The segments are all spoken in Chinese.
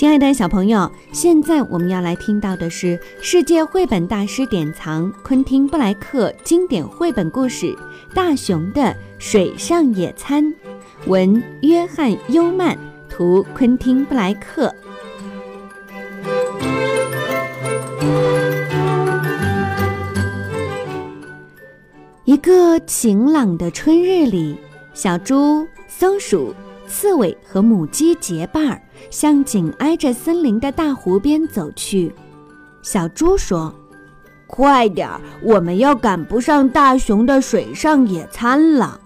亲爱的小朋友，现在我们要来听到的是世界绘本大师典藏昆汀·布莱克经典绘本故事《大熊的水上野餐》，文约翰·优曼，图昆汀·布莱克。一个晴朗的春日里，小猪、松鼠。刺猬和母鸡结伴儿向紧挨着森林的大湖边走去。小猪说：“快点儿，我们要赶不上大熊的水上野餐了。”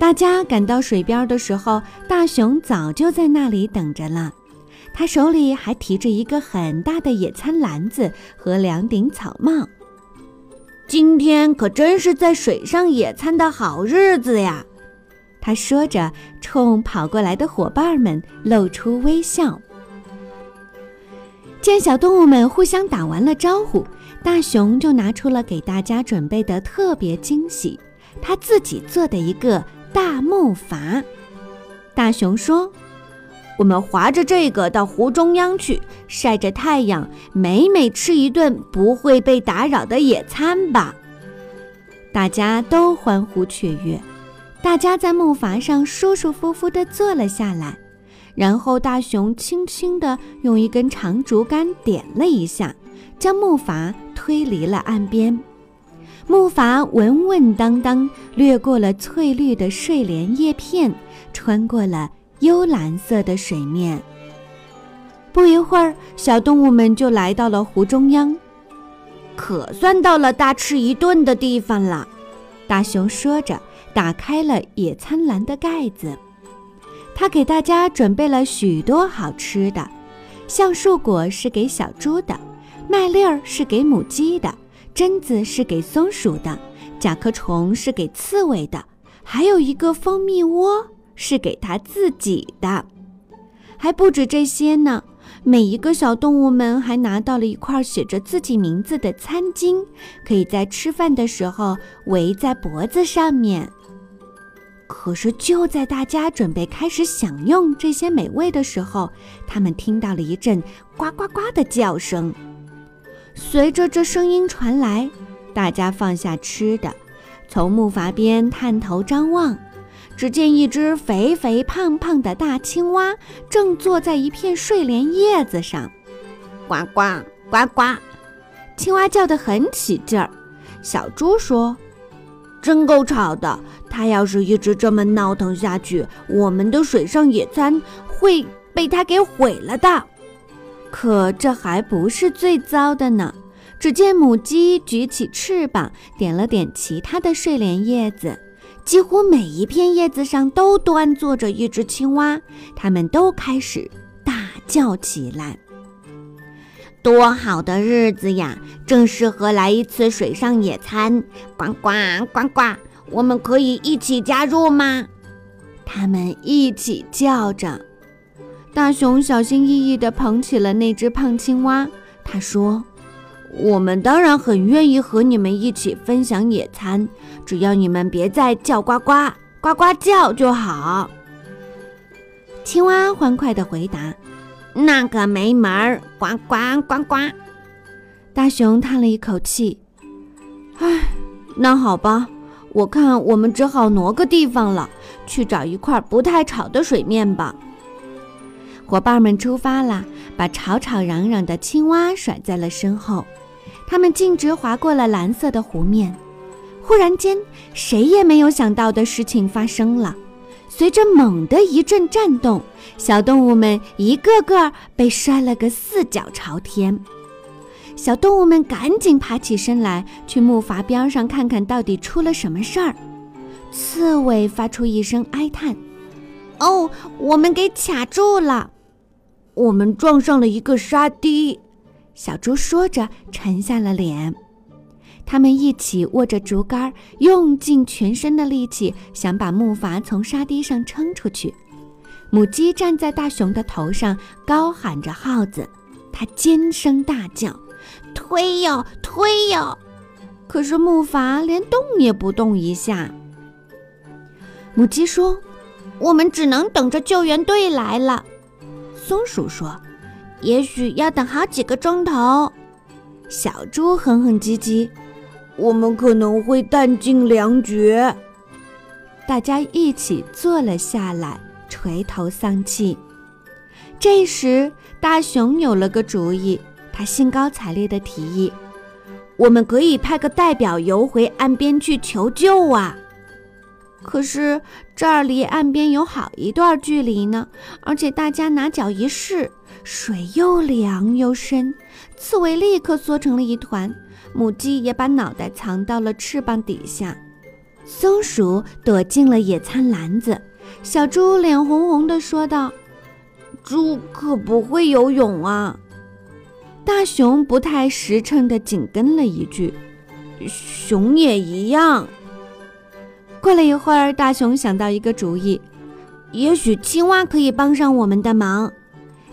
大家赶到水边的时候，大熊早就在那里等着了。他手里还提着一个很大的野餐篮子和两顶草帽。今天可真是在水上野餐的好日子呀！他说着，冲跑过来的伙伴们露出微笑。见小动物们互相打完了招呼，大熊就拿出了给大家准备的特别惊喜——他自己做的一个大木筏。大熊说：“我们划着这个到湖中央去，晒着太阳，美美吃一顿不会被打扰的野餐吧！”大家都欢呼雀跃。大家在木筏上舒舒服服地坐了下来，然后大熊轻轻地用一根长竹竿点了一下，将木筏推离了岸边。木筏稳稳当当掠过了翠绿的睡莲叶片，穿过了幽蓝色的水面。不一会儿，小动物们就来到了湖中央，可算到了大吃一顿的地方了。大熊说着。打开了野餐篮的盖子，他给大家准备了许多好吃的，橡树果是给小猪的，麦粒儿是给母鸡的，榛子是给松鼠的，甲壳虫是给刺猬的，还有一个蜂蜜窝是给他自己的。还不止这些呢，每一个小动物们还拿到了一块写着自己名字的餐巾，可以在吃饭的时候围在脖子上面。可是，就在大家准备开始享用这些美味的时候，他们听到了一阵呱呱呱的叫声。随着这声音传来，大家放下吃的，从木筏边探头张望，只见一只肥肥胖胖的大青蛙正坐在一片睡莲叶子上，呱呱呱呱，青蛙叫得很起劲儿。小猪说。真够吵的！它要是一直这么闹腾下去，我们的水上野餐会被它给毁了的。可这还不是最糟的呢。只见母鸡举起翅膀，点了点其他的睡莲叶子，几乎每一片叶子上都端坐着一只青蛙，它们都开始大叫起来。多好的日子呀！正适合来一次水上野餐。呱呱呱呱，我们可以一起加入吗？他们一起叫着。大熊小心翼翼地捧起了那只胖青蛙。他说：“我们当然很愿意和你们一起分享野餐，只要你们别再叫呱呱呱呱叫就好。”青蛙欢快地回答。那可没门儿！呱呱呱呱！大熊叹了一口气：“唉，那好吧，我看我们只好挪个地方了，去找一块不太吵的水面吧。”伙伴们出发了，把吵吵嚷嚷的青蛙甩在了身后。他们径直划过了蓝色的湖面。忽然间，谁也没有想到的事情发生了。随着猛的一阵颤动，小动物们一个个被摔了个四脚朝天。小动物们赶紧爬起身来，去木筏边上看看到底出了什么事儿。刺猬发出一声哀叹：“哦，我们给卡住了，我们撞上了一个沙堤。”小猪说着，沉下了脸。他们一起握着竹竿，用尽全身的力气，想把木筏从沙堤上撑出去。母鸡站在大熊的头上，高喊着号子，它尖声大叫：“推哟，推哟！”可是木筏连动也不动一下。母鸡说：“我们只能等着救援队来了。”松鼠说：“也许要等好几个钟头。”小猪哼哼唧唧：“我们可能会弹尽粮绝。”大家一起坐了下来，垂头丧气。这时，大熊有了个主意，他兴高采烈地提议：“我们可以派个代表游回岸边去求救啊！”可是这儿离岸边有好一段距离呢，而且大家拿脚一试，水又凉又深，刺猬立刻缩成了一团，母鸡也把脑袋藏到了翅膀底下，松鼠躲进了野餐篮子，小猪脸红红的说道。猪可不会游泳啊！大熊不太实诚的紧跟了一句：“熊也一样。”过了一会儿，大熊想到一个主意，也许青蛙可以帮上我们的忙。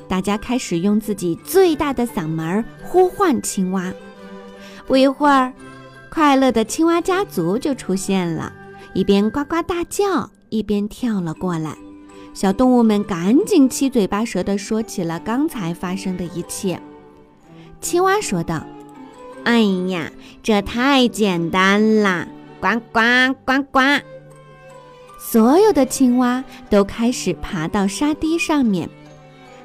大家开始用自己最大的嗓门呼唤青蛙。不一会儿，快乐的青蛙家族就出现了，一边呱呱大叫，一边跳了过来。小动物们赶紧七嘴八舌地说起了刚才发生的一切。青蛙说道：“哎呀，这太简单了！呱呱呱呱！”所有的青蛙都开始爬到沙堤上面。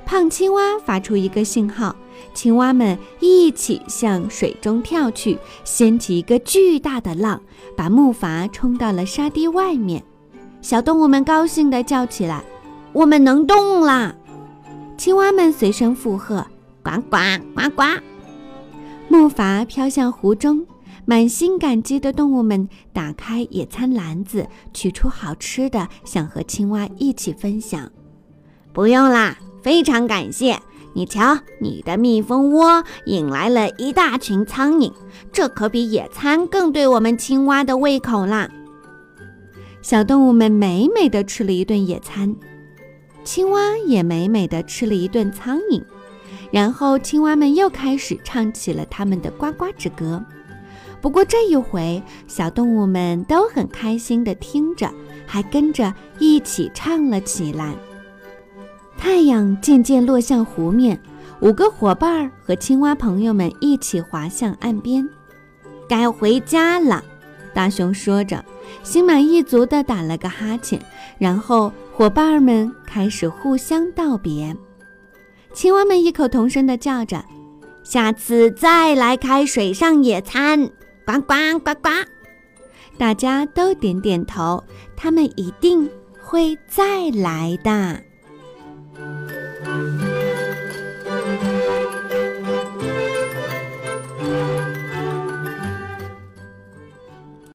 胖青蛙发出一个信号，青蛙们一起向水中跳去，掀起一个巨大的浪，把木筏冲到了沙堤外面。小动物们高兴地叫起来。我们能动啦！青蛙们随声附和：“呱呱呱呱！”木筏飘向湖中，满心感激的动物们打开野餐篮子，取出好吃的，想和青蛙一起分享。不用啦，非常感谢你。瞧，你的蜜蜂窝引来了一大群苍蝇，这可比野餐更对我们青蛙的胃口啦！小动物们美美的吃了一顿野餐。青蛙也美美的吃了一顿苍蝇，然后青蛙们又开始唱起了他们的呱呱之歌。不过这一回，小动物们都很开心地听着，还跟着一起唱了起来。太阳渐渐落向湖面，五个伙伴和青蛙朋友们一起滑向岸边。该回家了，大熊说着，心满意足地打了个哈欠，然后。伙伴们开始互相道别，青蛙们异口同声地叫着：“下次再来开水上野餐！”呱呱呱呱，大家都点点头，他们一定会再来的。